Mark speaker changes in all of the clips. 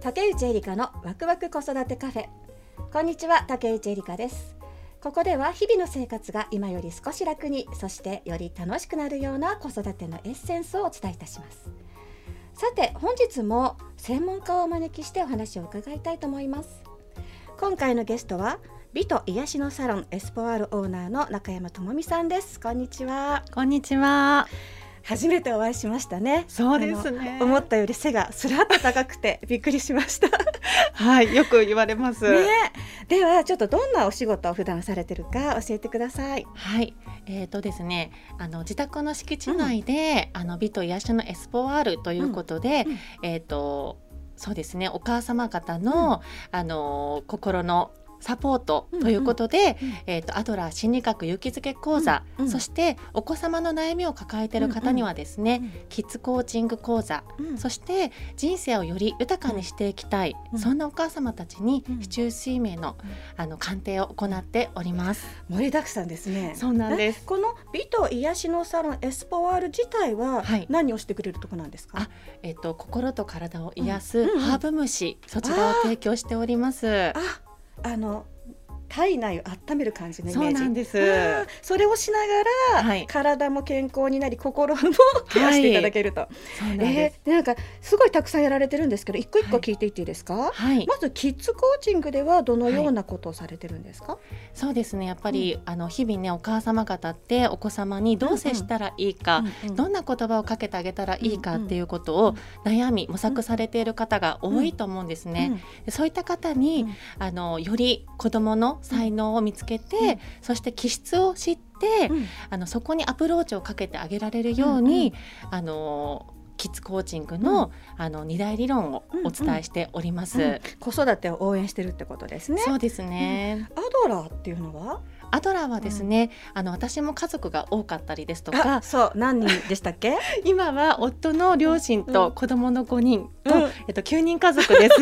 Speaker 1: 竹内エリカのワクワク子育てカフェ。こんにちは竹内エリカです。ここでは日々の生活が今より少し楽にそしてより楽しくなるような子育てのエッセンスをお伝えいたします。さて本日も専門家をお招きしてお話を伺いたいと思います。今回のゲストは美と癒しのサロンエスポワールオーナーの中山智美さんです。こんにちは。
Speaker 2: こんにちは。
Speaker 1: 初めてお会いしましたね。
Speaker 2: そうですね。
Speaker 1: 思ったより背がすらっと高くてびっくりしました。
Speaker 2: はい、よく言われます。
Speaker 1: ねではちょっとどんなお仕事を普段されてるか教えてください。
Speaker 2: はい、えーとですね、あの自宅の敷地内で、あの美と癒しのエスポワールということで、
Speaker 1: うん。うん。
Speaker 2: えっ、とそうですね、お母様方の、あの心のサポートということで、
Speaker 1: うんうん
Speaker 2: えー、とアドラー心理学勇気づけ講座、
Speaker 1: うんうん。
Speaker 2: そしてお子様の悩みを抱えている方にはですね、キッズコーチング講座
Speaker 1: うん。
Speaker 2: そして人生をより豊かにしていきたい、
Speaker 1: うん。
Speaker 2: そんなお母様たちに
Speaker 1: うん。
Speaker 2: 市中水明の,、あの鑑定を行っております。
Speaker 1: 盛りだくさんですね。
Speaker 2: そうなんです。
Speaker 1: えこの美と癒しのサロンエスポワール自体は
Speaker 2: はい。
Speaker 1: 何をしてくれるとこなんですか、
Speaker 2: あえっと心と体を癒す
Speaker 1: うん。うんうん
Speaker 2: ハーブ虫、そちらを提供しております。
Speaker 1: ああの体内を温める感じのイメージ。
Speaker 2: そうです。
Speaker 1: それをしながら、
Speaker 2: はい。
Speaker 1: 体も健康になり心もケアしていただけると、
Speaker 2: そうな
Speaker 1: え
Speaker 2: す。
Speaker 1: ーでなんかすごいたくさんやられてるんですけど一個一個
Speaker 2: はい
Speaker 1: 聞いていっていいですか、
Speaker 2: はい、
Speaker 1: まずキッズコーチングではどのようなことをされてるんですか、
Speaker 2: そうですね。やっぱり、あの日々ねお母様方ってお子様にどう接したらいいか、
Speaker 1: うんうん。
Speaker 2: どんな言葉をかけてあげたらいいか
Speaker 1: うんうん
Speaker 2: っていうことを悩み模索されている方が多いと思うんですね。でそういった方に、
Speaker 1: うん。
Speaker 2: あのより子どもの才能を見つけて、
Speaker 1: うん。
Speaker 2: そして気質を知って、
Speaker 1: うん。
Speaker 2: あのそこにアプローチをかけてあげられるように、あのキッズコーチングの,、あの二大理論をお伝えしております。
Speaker 1: うん子育てを応援してるってことですね。
Speaker 2: そうですね、
Speaker 1: アドラーっていうのは？
Speaker 2: アドラーはですね、あの私も家族が多かったりですと
Speaker 1: あ
Speaker 2: か
Speaker 1: そう何人でしたっけ？
Speaker 2: 今は夫の両親と子供の5人と、
Speaker 1: うん。
Speaker 2: えっと、9人家族です。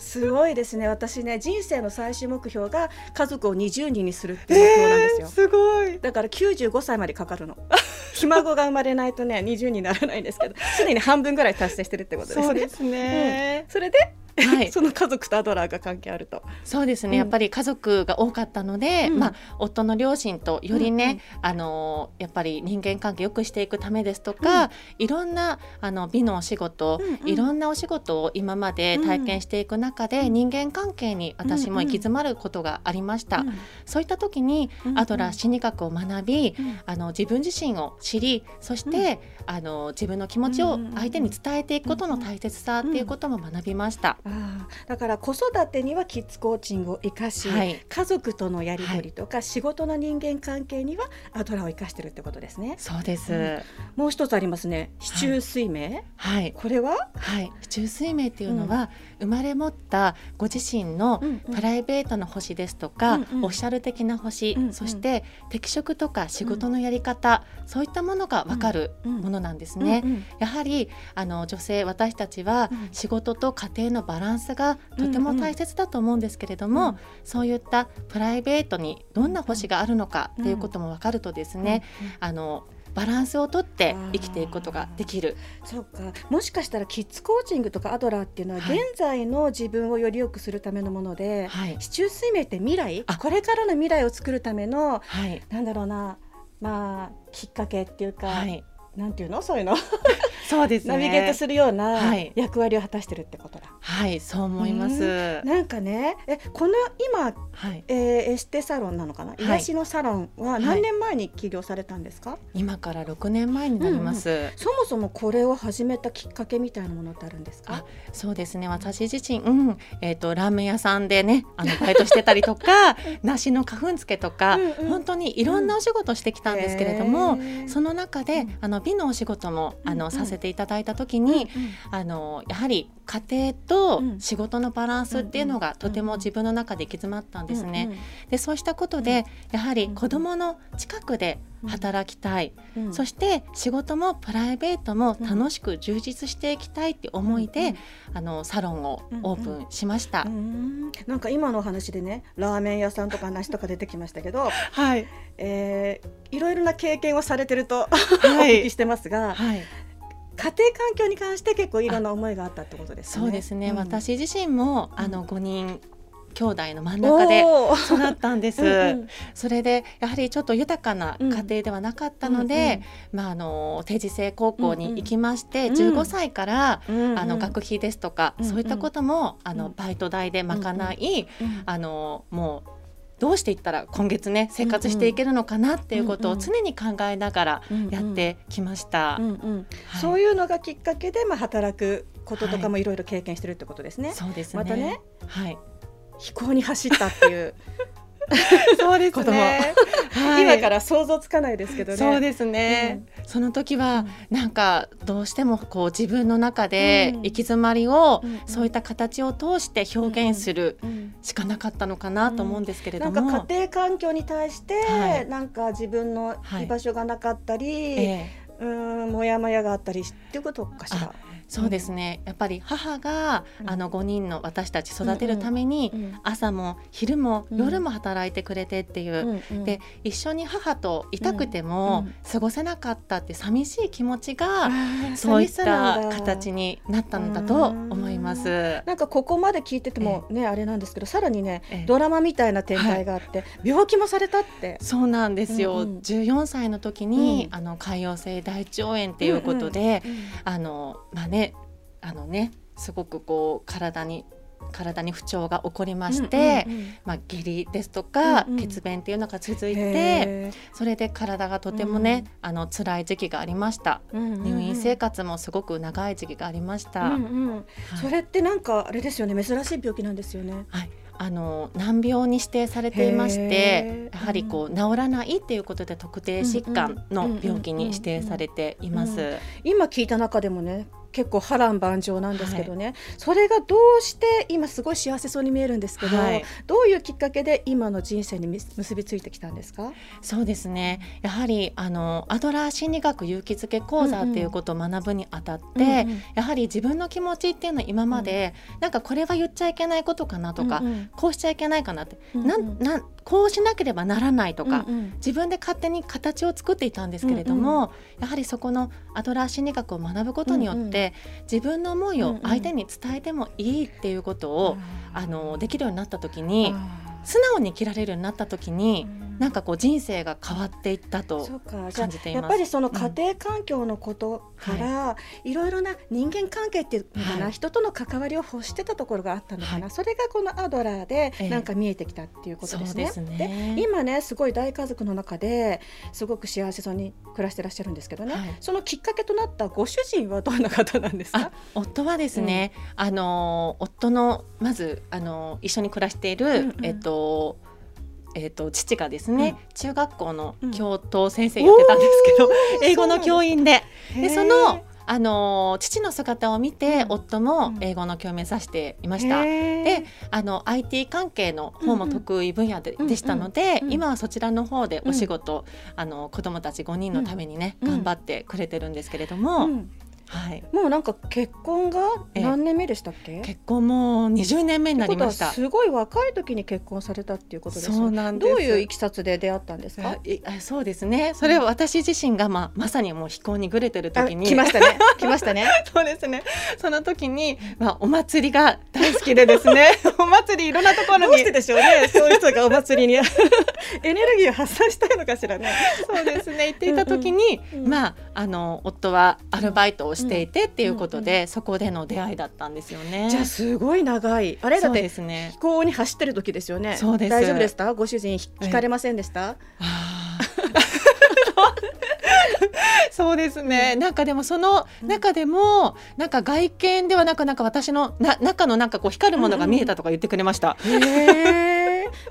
Speaker 1: すごいですね。私ね人生の最終目標が家族を20人にするっていう目標なんですよ、
Speaker 2: すごい。
Speaker 1: だから95歳までかかるの。ひ孫が生まれないとね20にならないんですけどすでに半分ぐらい達成してるってことですね。
Speaker 2: そうですね。
Speaker 1: それで、
Speaker 2: はい。
Speaker 1: その家族とアドラーが関係あると。
Speaker 2: そうですね、
Speaker 1: うん。
Speaker 2: やっぱり家族が多かったので、
Speaker 1: うん。
Speaker 2: まあ、夫の両親とよりね、
Speaker 1: うんうん。
Speaker 2: あのやっぱり人間関係良くしていくためですとか、いろんなあの美のお仕事、
Speaker 1: うんうん。
Speaker 2: いろんなお仕事を今まで体験していく中で、人間関係に私も行き詰まることがありました、
Speaker 1: うん
Speaker 2: そういった時に、
Speaker 1: うん
Speaker 2: アドラー心理学を学び、
Speaker 1: うん。
Speaker 2: あの自分自身を知りそして、あの自分の気持ちを相手に伝えていくことの大切さっていうことも学びました。
Speaker 1: あーだから子育てにはキッズコーチングを生かし、
Speaker 2: はい。
Speaker 1: 家族とのやり取りとか、仕事の人間関係にはアドラーを生かしてるってことですね。
Speaker 2: そうです、
Speaker 1: うん。もう一つありますね。市中水明、
Speaker 2: はい。
Speaker 1: これは、
Speaker 2: はい、中水明っていうのは、生まれ持ったご自身の
Speaker 1: うんうん。
Speaker 2: プライベートの星ですとか、
Speaker 1: うんうん。
Speaker 2: オフィシャル的な星、
Speaker 1: うんうん。
Speaker 2: そして適職とか仕事のやり方、そういったものがわかる
Speaker 1: うん。
Speaker 2: ものなんですね。
Speaker 1: うんうん。
Speaker 2: やはりあの女性私たちは
Speaker 1: うん。
Speaker 2: 仕事と家庭のバランスがとても大切だと思うんですけれども、
Speaker 1: うん。
Speaker 2: そういったプライベートにどんな星があるのかっていうことも分かるとですね、あのバランスをとって生きていくことができる。
Speaker 1: そうか。もしかしたらキッズコーチングとかアドラーっていうのは
Speaker 2: はい。
Speaker 1: 現在の自分をより良くするためのもので、
Speaker 2: はい、
Speaker 1: 市中水明って未来
Speaker 2: あ。
Speaker 1: これからの未来を作るための
Speaker 2: はい、
Speaker 1: なんだろうなまあきっかけっていうか、
Speaker 2: はい、
Speaker 1: なんていうの？そういうの。
Speaker 2: そうですね。
Speaker 1: ナビゲートするような
Speaker 2: はい。
Speaker 1: 役割を果たしてるってこと。だ。
Speaker 2: はい、そう思います。
Speaker 1: なんかねえこの今、
Speaker 2: はい、
Speaker 1: えーエステサロンなのかな、
Speaker 2: い。
Speaker 1: 癒しのサロンは何年前に起業されたんですか、
Speaker 2: 今から6年前になります。
Speaker 1: そもそもこれを始めたきっかけみたいなものってあるんですか？
Speaker 2: あそうですね。私自身、うん。えー、とラーメン屋さんでねあのバイトしてたりとか 梨の花粉付けとか、
Speaker 1: うんうん。
Speaker 2: 本当にいろんなお仕事してきたんですけれども、
Speaker 1: へー。
Speaker 2: その中で、
Speaker 1: うん。
Speaker 2: あの美のお仕事もあの、
Speaker 1: うんうん。
Speaker 2: させていただいた時に、あのやはり家庭と
Speaker 1: うん。
Speaker 2: 仕事のバランスっていうのがとても自分の中で行き詰まったんですね。でそうしたことで、やはり子どもの近くで働きたい、そして仕事もプライベートも楽しく充実していきたいって思いで、あのサロンをオープンしました。
Speaker 1: うーん。なんか今のお話でねラーメン屋さんとか話とか出てきましたけど、
Speaker 2: はい、
Speaker 1: えーいろいろな経験をされてるとお
Speaker 2: はい。
Speaker 1: 聞きしてますが、
Speaker 2: はい、
Speaker 1: 家庭環境に関して結構いろんな思いがあったってことですね。
Speaker 2: そうですね、
Speaker 1: ん。
Speaker 2: 私自身もあの
Speaker 1: うん
Speaker 2: 5人兄弟の真ん中で育ったんです。
Speaker 1: うんうん。
Speaker 2: それでやはりちょっと豊かな家庭ではなかったので、まああの定時制高校に行きまして、
Speaker 1: うんうん
Speaker 2: 15歳から、
Speaker 1: うんうん
Speaker 2: あの学費ですとか、
Speaker 1: うんうん。
Speaker 2: そういったこともあの
Speaker 1: うん
Speaker 2: バイト代で賄い、
Speaker 1: うん。
Speaker 2: あのもうどうしていったら今月ね生活していけるのかなっていうことを常に考えながらやってきました。
Speaker 1: そういうのがきっかけで、まあ、働くこととかもいろいろ経験してるってことですね。
Speaker 2: そうですね。
Speaker 1: またね
Speaker 2: はい。
Speaker 1: 飛行に走ったっていう
Speaker 2: そうで
Speaker 1: ことも、
Speaker 2: はい。
Speaker 1: 今から想像つかないですけどね。
Speaker 2: そうですね、その時はなんかどうしてもこう自分の中で
Speaker 1: うん。
Speaker 2: 行き詰まりを
Speaker 1: うんうん。
Speaker 2: そういった形を通して表現する
Speaker 1: うん
Speaker 2: しかなかったのかなと思うんですけれ
Speaker 1: な
Speaker 2: ども、
Speaker 1: ん。か家庭環境に対して、
Speaker 2: はい。
Speaker 1: なんか自分の居場所がなかったり、
Speaker 2: ええ。
Speaker 1: うーんもやもやがあったりっていうことかしら。
Speaker 2: そうですね。やっぱり母が
Speaker 1: うん。
Speaker 2: あの5人の私たち育てるために
Speaker 1: うん。
Speaker 2: 朝も昼も
Speaker 1: うん。
Speaker 2: 夜も働いてくれてっていう、で一緒に母といたくても
Speaker 1: うん。
Speaker 2: 過ごせなかったって寂しい気持ち
Speaker 1: あ
Speaker 2: が
Speaker 1: ー
Speaker 2: そういった形になったのだと思います。
Speaker 1: なんかここまで聞いててもね、あれなんですけどさらにね、
Speaker 2: ええ。
Speaker 1: ドラマみたいな展開があって、病気もされたって。
Speaker 2: そうなんですよ、
Speaker 1: うんうん。
Speaker 2: 14歳の時に、
Speaker 1: うん。
Speaker 2: あの潰瘍性大腸炎っていうことで、
Speaker 1: うん。
Speaker 2: あのまあねあのねすごくこう体に体に不調が起こりまして、
Speaker 1: うんうんうん
Speaker 2: まあ、下痢ですとか、
Speaker 1: うんうん。
Speaker 2: 血便っていうのが続いて
Speaker 1: へ
Speaker 2: それで体がとてもね、あの辛い時期がありました。
Speaker 1: ーうんうんうん。
Speaker 2: 入院生活もすごく長い時期がありました、
Speaker 1: うんうん。
Speaker 2: はい。
Speaker 1: それってなんかあれですよね珍しい病気なんですよね。
Speaker 2: はい、あの難病に指定されていまし
Speaker 1: へ
Speaker 2: て
Speaker 1: ー。
Speaker 2: やはりこう治らないっていうことで特定疾患の病気に指定されています。
Speaker 1: 今聞いた中でもね結構波乱万丈なんですけどね、それがどうして今すごい幸せそうに見えるんですけど、
Speaker 2: はい。
Speaker 1: どういうきっかけで今の人生にみ結びついてきたんですか、
Speaker 2: そうですね。やはりあのアドラー心理学勇気づけ講座っていうことを学ぶにあたって、
Speaker 1: うんうん。
Speaker 2: やはり自分の気持ちっていうのは今まで、なんかこれは言っちゃいけないことかなとか、
Speaker 1: うんうん。
Speaker 2: こうしちゃいけないかなって、
Speaker 1: うんうん。
Speaker 2: なんなんこうしなければならないとか、
Speaker 1: うんうん。
Speaker 2: 自分で勝手に形を作っていたんですけれども、やはりそこのアドラー心理学を学ぶことによって、自分の思いを相手に伝えてもいいっていうことを、あのできるようになった時に素直に生きられるようになった時に、なんかこう人生が変わっていったと感じています。
Speaker 1: あやっぱりその家庭環境のことから、いろいろな人間関係っていうのかな、
Speaker 2: はい。
Speaker 1: 人との関わりを欲してたところがあったのかな、
Speaker 2: はい。
Speaker 1: それがこのアドラーで
Speaker 2: ええ。
Speaker 1: なんか見えてきたっていうことですね。
Speaker 2: そうですね。
Speaker 1: で今ねすごい大家族の中ですごく幸せそうに暮らしてらっしゃるんですけどね、
Speaker 2: はい。
Speaker 1: そのきっかけとなったご主人はどんな方なんです
Speaker 2: あ
Speaker 1: か
Speaker 2: 夫はですね、あの夫のまずあの一緒に暮らしている、
Speaker 1: うんうん。
Speaker 2: えっとえっと父がですね、中学校の
Speaker 1: うん。
Speaker 2: 教頭先生やってたんですけど、
Speaker 1: おー
Speaker 2: 英語の教員で。でそのあの父の姿を見て、
Speaker 1: うん。
Speaker 2: 夫も
Speaker 1: うん。
Speaker 2: 英語の教員を目指していました。であの IT 関係の方も得意分野で,、
Speaker 1: うんうん
Speaker 2: でしたので、
Speaker 1: うんうん
Speaker 2: 今はそちらの方でお仕事、あの子供たち5人のためにね、
Speaker 1: うん。
Speaker 2: 頑張ってくれてるんですけれども、
Speaker 1: うん
Speaker 2: はい、
Speaker 1: もうなんか結婚が
Speaker 2: ええ。
Speaker 1: 何年目でしたっけ、
Speaker 2: 結婚も20年目になりました。
Speaker 1: すごい若い時に結婚されたっていうことですよ
Speaker 2: そう
Speaker 1: どういういきさつで出会ったんですか？
Speaker 2: あそうですね。それは私自身がまあまさにもう飛行にぐれてる
Speaker 1: あ
Speaker 2: 時に。
Speaker 1: 来ましたね。来ましたね。
Speaker 2: そうですね。その時にまあお祭りが大好きでですね。お祭りいろんなところに。
Speaker 1: どうしてでしょうね。そういう人がお祭りにエネルギーを発散したいのかしらね。
Speaker 2: そうですね。行っていた時に、
Speaker 1: うんうん
Speaker 2: まああの夫はアルバイトをしていてっていうことで、
Speaker 1: うん
Speaker 2: そこでの出会いだったんですよね。
Speaker 1: じゃあすごい長い。あれだって
Speaker 2: ですね。
Speaker 1: 飛。行に走ってる時ですよね。
Speaker 2: そうです。
Speaker 1: 大丈夫でしたご主人ひ引かれませんでした、
Speaker 2: そうですね、なんかでもその中でもなんか外見ではなくなんか私のな中のなんかこう光るものが見えたとか言ってくれました。
Speaker 1: へえ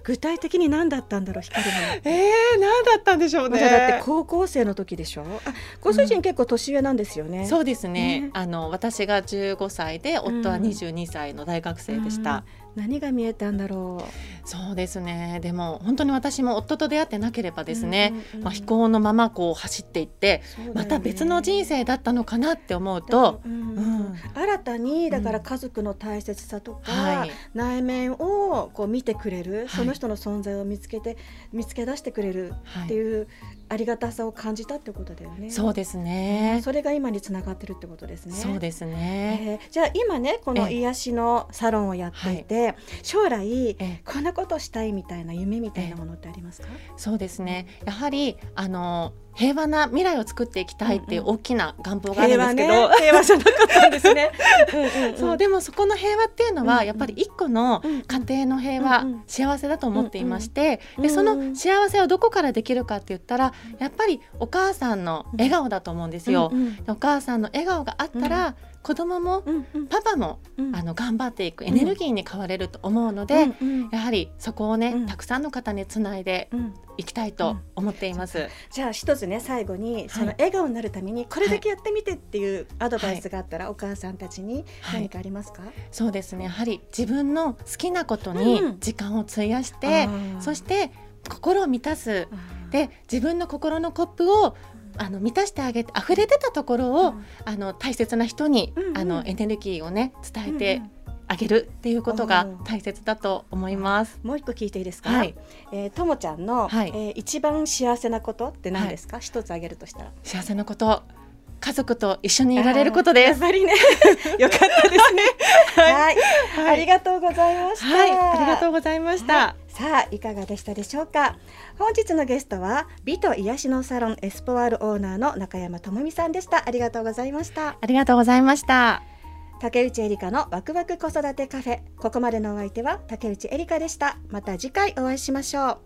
Speaker 1: 具体的に何だったんだろう光るもの。
Speaker 2: えー、何だったんでしょうね。
Speaker 1: だって高校生の時でしょ？あご主人結構年上なんですよね、
Speaker 2: そうですね。
Speaker 1: ね。
Speaker 2: あの私が15歳で夫は22歳の大学生でした、
Speaker 1: 何が見えたんだろ
Speaker 2: そうですね。でも本当に私も夫と出会ってなければ
Speaker 1: う
Speaker 2: ですね、
Speaker 1: うんうんうん
Speaker 2: まあ、飛行のままこう走っていって
Speaker 1: ね。
Speaker 2: また別の人生だったのかなって思うと、
Speaker 1: うん。
Speaker 2: うん
Speaker 1: 新たにだから家族の大切さとか、
Speaker 2: はい。
Speaker 1: 内面をこう見てくれる、
Speaker 2: い。
Speaker 1: その人の存在を見つけて見つけ出してくれる
Speaker 2: はい
Speaker 1: っていうありがたさを感じたってことだよね。
Speaker 2: そうですね。
Speaker 1: それが今につながってるってことですね。
Speaker 2: そうですね、
Speaker 1: えーじゃあ今ねこの
Speaker 2: ええ。
Speaker 1: 癒しのサロンをやっていて、将来
Speaker 2: ええ。
Speaker 1: こんなことしたいみたいな夢みたいなものってありますか？
Speaker 2: そうですね。やはりあの平和な未来を作っていきたいっていう大きな願望があるんですけど、
Speaker 1: 平和じゃなかったんですね。うんうんうん。
Speaker 2: そうでもそこの平和っていうのは、
Speaker 1: うんうん。
Speaker 2: やっぱり一個の
Speaker 1: うん。うん
Speaker 2: 家庭の平和、
Speaker 1: うんうん。
Speaker 2: 幸せだと思っていまして、
Speaker 1: うんうん。
Speaker 2: でその幸せをどこからできるかって言ったらやっぱりお母さんの笑顔だと思うんですよ。
Speaker 1: うんうん。
Speaker 2: でお母さんの笑顔があったら、子供も
Speaker 1: うんうん。
Speaker 2: パパも、
Speaker 1: うん。
Speaker 2: あの頑張っていくエネルギーに変われると思うので、
Speaker 1: うんうん。
Speaker 2: やはりそこをね、
Speaker 1: うん。
Speaker 2: たくさんの方につないで
Speaker 1: うん。
Speaker 2: いきたいと思っています。
Speaker 1: じゃあ一つね最後にその笑顔になるためにこれだけやってみてっていうアドバイスがあったらお母さんたちに何かありますか？
Speaker 2: そうですね。やはり自分の好きなこと
Speaker 1: うん。
Speaker 2: に時間を費やして、そして心を満たすで自分の心のコップをあの満たしてあげて溢れ出たところを、あの大切な人に、
Speaker 1: うんうん
Speaker 2: あのエネルギーをね伝え
Speaker 1: うん
Speaker 2: てあげるっていうことが
Speaker 1: うん
Speaker 2: 大切だと思います。
Speaker 1: もう一個聞いていいですか？
Speaker 2: はい、
Speaker 1: えーともちゃんの、
Speaker 2: はい
Speaker 1: えー一番幸せなことって何ですか？一つ挙げるとしたら。
Speaker 2: 幸せなこと家族と一緒にいられることです。
Speaker 1: やっぱりね、よかったですね。はい、ありがとうございました。
Speaker 2: はい、ありがとうございました。
Speaker 1: はいさあいかがでしたでしょうか？本日のゲストは美と癒しのサロンエスポワールオーナーの中山智美さんでしたありがとうございました
Speaker 2: ありがとうございました。
Speaker 1: 竹内エリカのワクワク子育てカフェここまでのお相手は竹内エリカでしたまた次回お会いしましょう